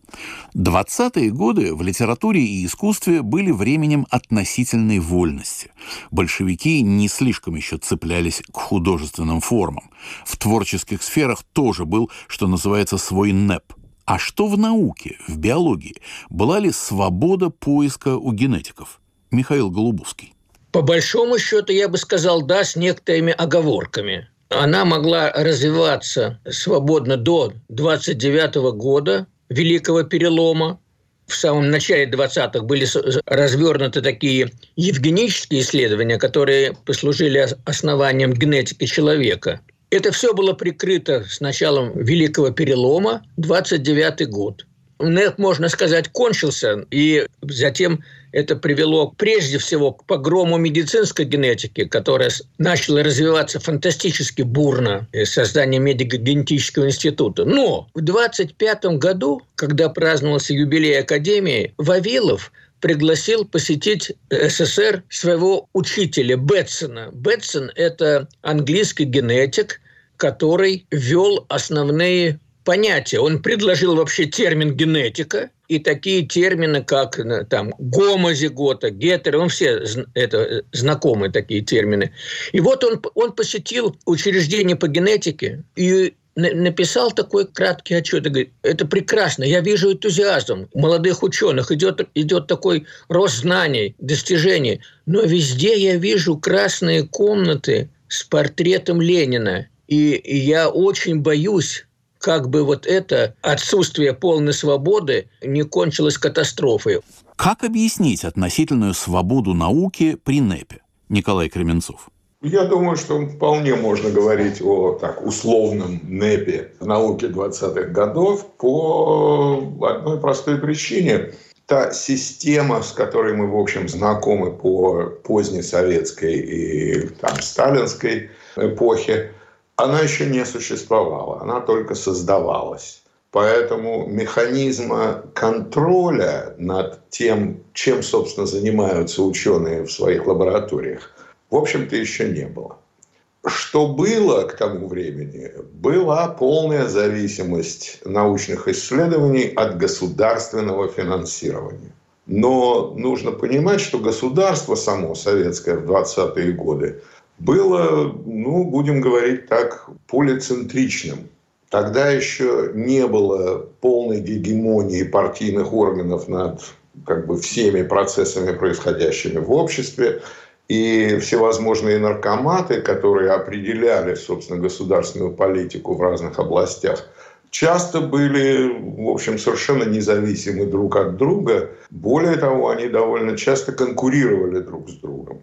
20-е годы в литературе и искусстве были временем относительной вольности. Большевики не слишком еще цеплялись к художественным формам. В творческих сферах тоже был, что называется, свой НЭП. А что в науке, в биологии? Была ли свобода поиска у генетиков? Михаил Голубовский. По большому счету, я бы сказал, да, с некоторыми оговорками. Она могла развиваться свободно до 29 года, Великого Перелома. В самом начале 20-х были развернуты такие евгенические исследования, которые послужили основанием генетики человека. Это все было прикрыто с началом Великого Перелома, 29 год. НЭП, можно сказать, кончился, и затем это привело прежде всего к погрому медицинской генетики, которая начала развиваться фантастически бурно с созданием медико-генетического института. Но в 25 году, когда праздновался юбилей Академии, Вавилов пригласил посетить СССР своего учителя Бетсона. Бетсон – это английский генетик, который ввел основные понятия. Он предложил вообще термин генетика и такие термины, как э, там гомозигота, гетер, он все это э, знакомые такие термины. И вот он, он посетил учреждение по генетике и написал такой краткий отчет. И говорит, это прекрасно, я вижу энтузиазм молодых ученых, идет, идет такой рост знаний, достижений, но везде я вижу красные комнаты с портретом Ленина, и, и я очень боюсь, как бы вот это отсутствие полной свободы не кончилось катастрофой. Как объяснить относительную свободу науки при НЭПе? Николай Кременцов. Я думаю, что вполне можно говорить о так, условном НЭПе науки 20-х годов по одной простой причине. Та система, с которой мы, в общем, знакомы по поздней советской и там, сталинской эпохе, она еще не существовала, она только создавалась. Поэтому механизма контроля над тем, чем, собственно, занимаются ученые в своих лабораториях, в общем-то, еще не было. Что было к тому времени? Была полная зависимость научных исследований от государственного финансирования. Но нужно понимать, что государство само, советское в 20-е годы, было, ну, будем говорить так, полицентричным. Тогда еще не было полной гегемонии партийных органов над как бы всеми процессами, происходящими в обществе. И всевозможные наркоматы, которые определяли, собственно, государственную политику в разных областях, часто были, в общем, совершенно независимы друг от друга. Более того, они довольно часто конкурировали друг с другом.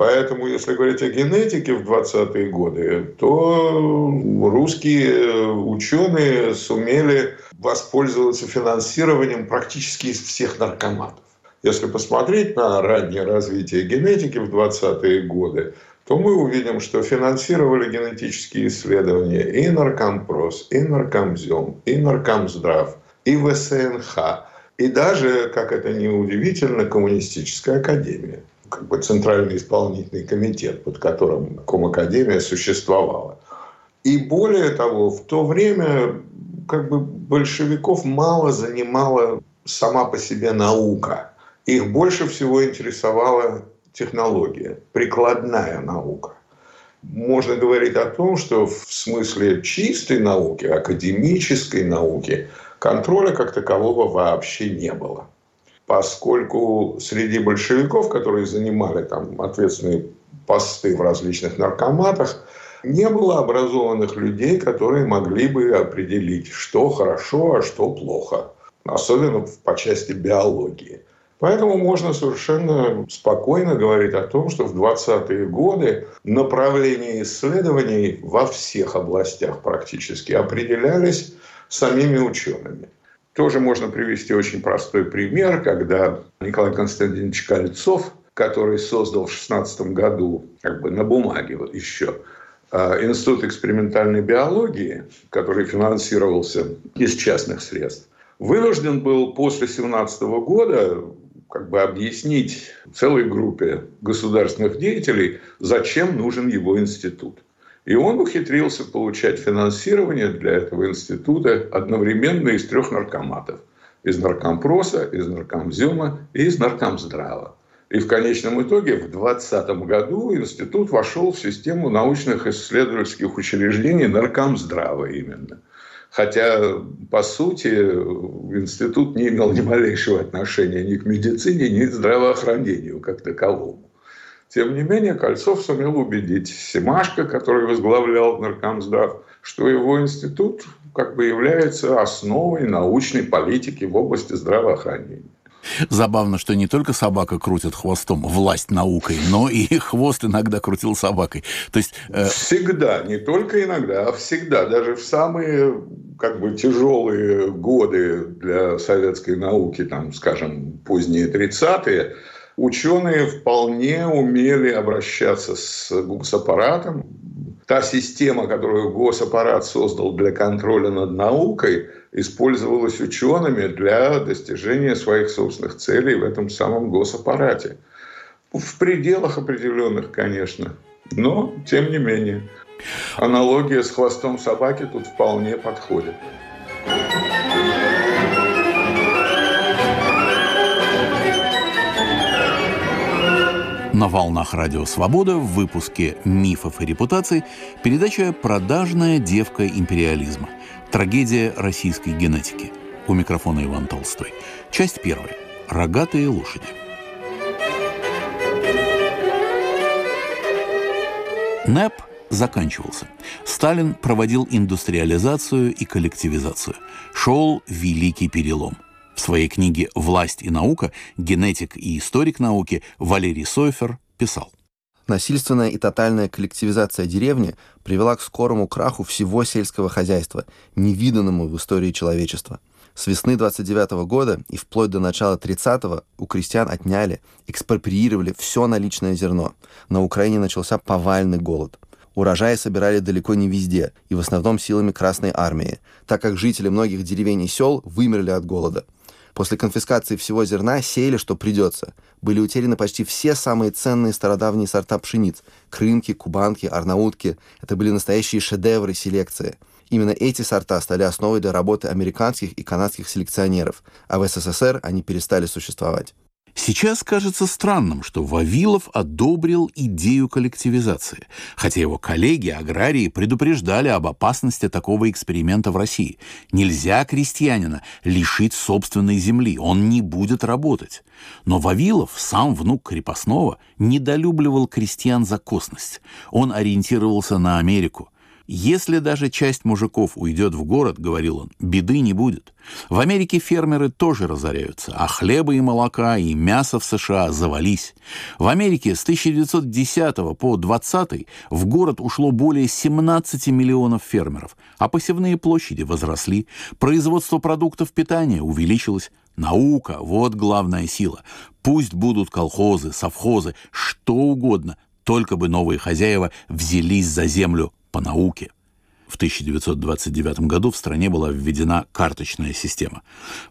Поэтому, если говорить о генетике в 20-е годы, то русские ученые сумели воспользоваться финансированием практически из всех наркоматов. Если посмотреть на раннее развитие генетики в 20-е годы, то мы увидим, что финансировали генетические исследования и Наркомпрос, и Наркомзем, и Наркомздрав, и ВСНХ, и даже, как это не удивительно, Коммунистическая академия как бы центральный исполнительный комитет, под которым Комакадемия существовала. И более того, в то время как бы большевиков мало занимала сама по себе наука. Их больше всего интересовала технология, прикладная наука. Можно говорить о том, что в смысле чистой науки, академической науки, контроля как такового вообще не было поскольку среди большевиков, которые занимали там ответственные посты в различных наркоматах, не было образованных людей, которые могли бы определить, что хорошо, а что плохо. особенно по части биологии. Поэтому можно совершенно спокойно говорить о том, что в 20-е годы направления исследований во всех областях практически определялись самими учеными. Тоже можно привести очень простой пример, когда Николай Константинович Кольцов, который создал в 16 году, как бы на бумаге вот еще, а, Институт экспериментальной биологии, который финансировался из частных средств, вынужден был после 17 года как бы объяснить целой группе государственных деятелей, зачем нужен его институт. И он ухитрился получать финансирование для этого института одновременно из трех наркоматов. Из наркомпроса, из наркомзема и из наркомздрава. И в конечном итоге в 2020 году институт вошел в систему научных исследовательских учреждений наркомздрава именно – Хотя, по сути, институт не имел ни малейшего отношения ни к медицине, ни к здравоохранению как таковому. Тем не менее, Кольцов сумел убедить Семашко, который возглавлял наркомздрав, что его институт как бы является основой научной политики в области здравоохранения. Забавно, что не только собака крутит хвостом власть наукой, но и хвост иногда крутил собакой. То есть... Э... Всегда, не только иногда, а всегда. Даже в самые как бы тяжелые годы для советской науки, там, скажем, поздние 30-е, ученые вполне умели обращаться с госаппаратом. Та система, которую госаппарат создал для контроля над наукой – использовалась учеными для достижения своих собственных целей в этом самом госаппарате. В пределах определенных, конечно, но тем не менее. Аналогия с хвостом собаки тут вполне подходит. На волнах Радио Свобода в выпуске «Мифов и репутаций» передача «Продажная девка империализма». Трагедия российской генетики. У микрофона Иван Толстой. Часть первая. Рогатые лошади. НЭП заканчивался. Сталин проводил индустриализацию и коллективизацию. Шел великий перелом. В своей книге «Власть и наука» генетик и историк науки Валерий Сойфер писал. Насильственная и тотальная коллективизация деревни привела к скорому краху всего сельского хозяйства, невиданному в истории человечества. С весны 29 года и вплоть до начала 30-го у крестьян отняли, экспроприировали все наличное зерно. На Украине начался повальный голод. Урожаи собирали далеко не везде, и в основном силами Красной Армии, так как жители многих деревень и сел вымерли от голода – После конфискации всего зерна сеяли, что придется. Были утеряны почти все самые ценные стародавние сорта пшениц – крынки, кубанки, арнаутки. Это были настоящие шедевры селекции. Именно эти сорта стали основой для работы американских и канадских селекционеров, а в СССР они перестали существовать. Сейчас кажется странным, что Вавилов одобрил идею коллективизации, хотя его коллеги-аграрии предупреждали об опасности такого эксперимента в России. Нельзя крестьянина лишить собственной земли, он не будет работать. Но Вавилов, сам внук крепостного, недолюбливал крестьян за косность. Он ориентировался на Америку – если даже часть мужиков уйдет в город, говорил он, беды не будет. В Америке фермеры тоже разоряются, а хлеба и молока и мяса в США завались. В Америке с 1910 по 20 в город ушло более 17 миллионов фермеров, а посевные площади возросли, производство продуктов питания увеличилось, Наука – вот главная сила. Пусть будут колхозы, совхозы, что угодно, только бы новые хозяева взялись за землю по науке. В 1929 году в стране была введена карточная система.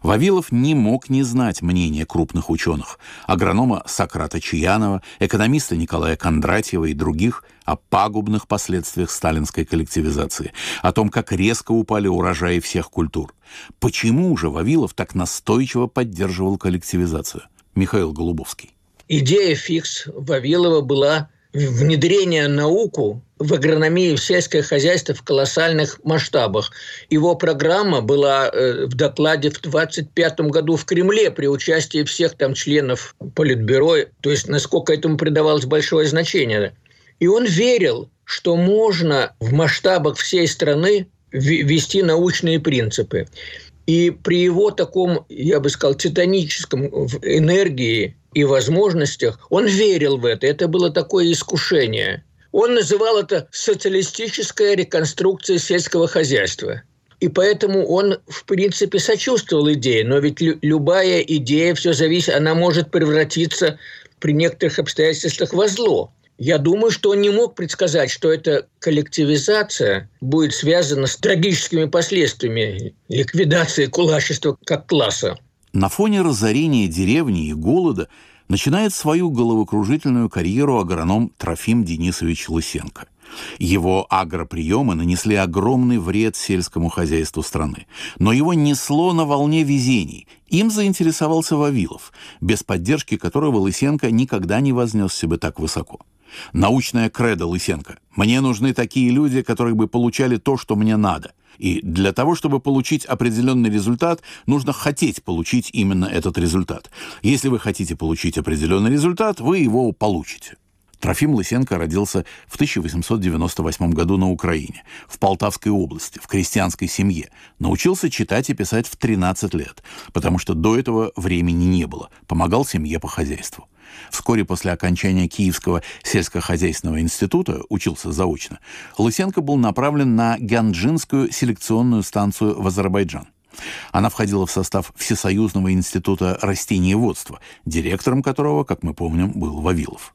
Вавилов не мог не знать мнения крупных ученых, агронома Сократа Чаянова, экономиста Николая Кондратьева и других о пагубных последствиях сталинской коллективизации, о том, как резко упали урожаи всех культур. Почему же Вавилов так настойчиво поддерживал коллективизацию? Михаил Голубовский. Идея фикс Вавилова была внедрение науку в агрономии в сельское хозяйство в колоссальных масштабах. Его программа была э, в докладе в 25 году в Кремле при участии всех там членов Политбюро, то есть насколько этому придавалось большое значение. И он верил, что можно в масштабах всей страны ввести научные принципы. И при его таком, я бы сказал, титаническом энергии и возможностях, он верил в это. Это было такое искушение. Он называл это социалистическая реконструкция сельского хозяйства. И поэтому он, в принципе, сочувствовал идее. Но ведь любая идея, все зависит, она может превратиться при некоторых обстоятельствах во зло. Я думаю, что он не мог предсказать, что эта коллективизация будет связана с трагическими последствиями ликвидации кулачества как класса. На фоне разорения деревни и голода начинает свою головокружительную карьеру агроном Трофим Денисович Лысенко. Его агроприемы нанесли огромный вред сельскому хозяйству страны. Но его несло на волне везений. Им заинтересовался Вавилов, без поддержки которого Лысенко никогда не вознесся бы так высоко. Научная кредо Лысенко. Мне нужны такие люди, которые бы получали то, что мне надо. И для того, чтобы получить определенный результат, нужно хотеть получить именно этот результат. Если вы хотите получить определенный результат, вы его получите. Трофим Лысенко родился в 1898 году на Украине, в Полтавской области, в крестьянской семье. Научился читать и писать в 13 лет, потому что до этого времени не было. Помогал семье по хозяйству. Вскоре после окончания Киевского сельскохозяйственного института, учился заочно, Лысенко был направлен на Гянджинскую селекционную станцию в Азербайджан. Она входила в состав Всесоюзного института растениеводства, директором которого, как мы помним, был Вавилов.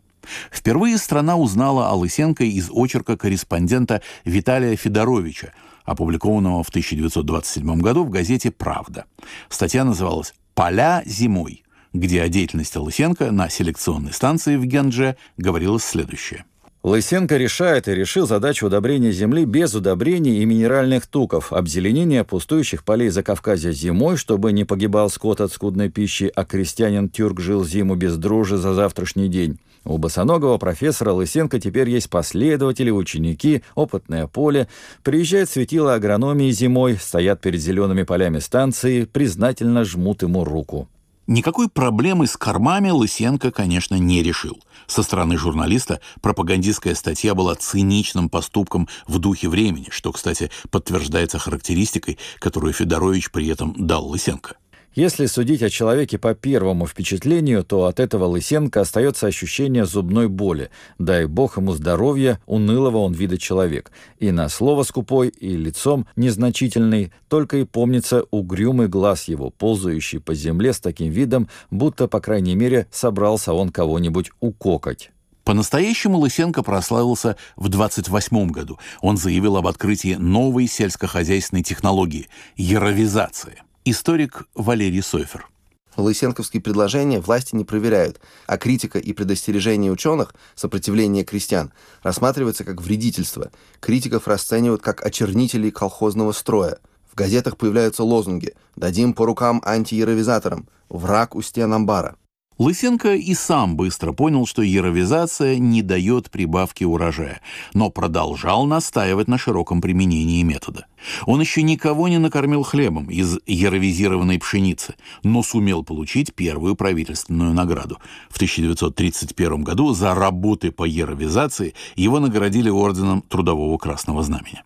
Впервые страна узнала о Лысенко из очерка корреспондента Виталия Федоровича, опубликованного в 1927 году в газете «Правда». Статья называлась «Поля зимой» где о деятельности Лысенко на селекционной станции в Генже говорилось следующее. Лысенко решает и решил задачу удобрения земли без удобрений и минеральных туков, обзеленения пустующих полей Закавказья зимой, чтобы не погибал скот от скудной пищи, а крестьянин-тюрк жил зиму без дрожжи за завтрашний день. У босоногого профессора Лысенко теперь есть последователи, ученики, опытное поле. Приезжает светило агрономии зимой, стоят перед зелеными полями станции, признательно жмут ему руку. Никакой проблемы с кормами Лысенко, конечно, не решил. Со стороны журналиста пропагандистская статья была циничным поступком в духе времени, что, кстати, подтверждается характеристикой, которую Федорович при этом дал Лысенко. Если судить о человеке по первому впечатлению, то от этого Лысенко остается ощущение зубной боли. Дай бог ему здоровья, унылого он вида человек. И на слово скупой, и лицом незначительный, только и помнится угрюмый глаз его, ползающий по земле с таким видом, будто, по крайней мере, собрался он кого-нибудь укокать. По-настоящему Лысенко прославился в 28 году. Он заявил об открытии новой сельскохозяйственной технологии – яровизации. Историк Валерий Сойфер. Лысенковские предложения власти не проверяют, а критика и предостережение ученых, сопротивление крестьян, рассматриваются как вредительство. Критиков расценивают как очернителей колхозного строя. В газетах появляются лозунги «Дадим по рукам антиеровизаторам», «Враг у стен амбара». Лысенко и сам быстро понял, что яровизация не дает прибавки урожая, но продолжал настаивать на широком применении метода. Он еще никого не накормил хлебом из яровизированной пшеницы, но сумел получить первую правительственную награду. В 1931 году за работы по яровизации его наградили орденом Трудового Красного Знамени.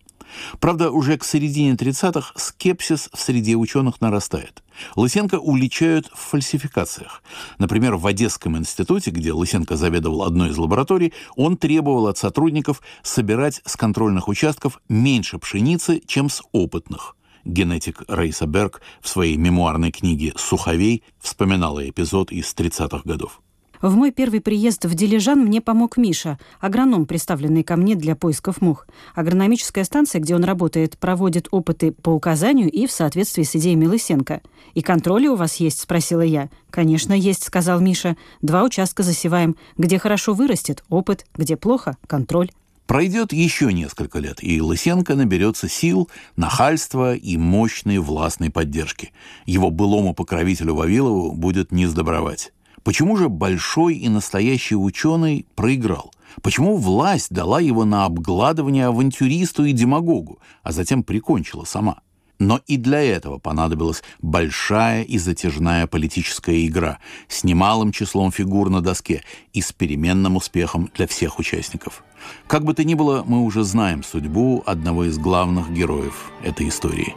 Правда, уже к середине 30-х скепсис в среде ученых нарастает. Лысенко уличают в фальсификациях. Например, в Одесском институте, где Лысенко заведовал одной из лабораторий, он требовал от сотрудников собирать с контрольных участков меньше пшеницы, чем с опытных. Генетик Рейса Берг в своей мемуарной книге «Суховей» вспоминала эпизод из 30-х годов. В мой первый приезд в Дилижан мне помог Миша, агроном, представленный ко мне для поисков мух. Агрономическая станция, где он работает, проводит опыты по указанию и в соответствии с идеями Лысенко. «И контроли у вас есть?» – спросила я. «Конечно, есть», – сказал Миша. «Два участка засеваем. Где хорошо вырастет – опыт, где плохо – контроль». Пройдет еще несколько лет, и Лысенко наберется сил, нахальства и мощной властной поддержки. Его былому покровителю Вавилову будет не сдобровать. Почему же большой и настоящий ученый проиграл? Почему власть дала его на обгладывание авантюристу и демагогу, а затем прикончила сама? Но и для этого понадобилась большая и затяжная политическая игра с немалым числом фигур на доске и с переменным успехом для всех участников. Как бы то ни было, мы уже знаем судьбу одного из главных героев этой истории.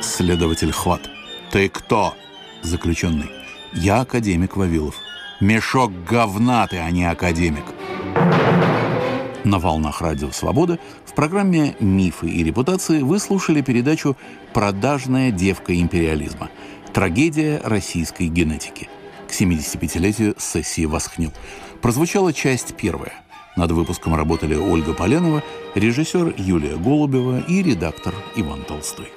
Следователь Хват. Ты кто? Заключенный. Я академик Вавилов. Мешок говна ты, а не академик. На волнах радио «Свобода» в программе «Мифы и репутации» вы слушали передачу «Продажная девка империализма. Трагедия российской генетики» к 75-летию сессии «Восхнил». Прозвучала часть первая. Над выпуском работали Ольга Поленова, режиссер Юлия Голубева и редактор Иван Толстой.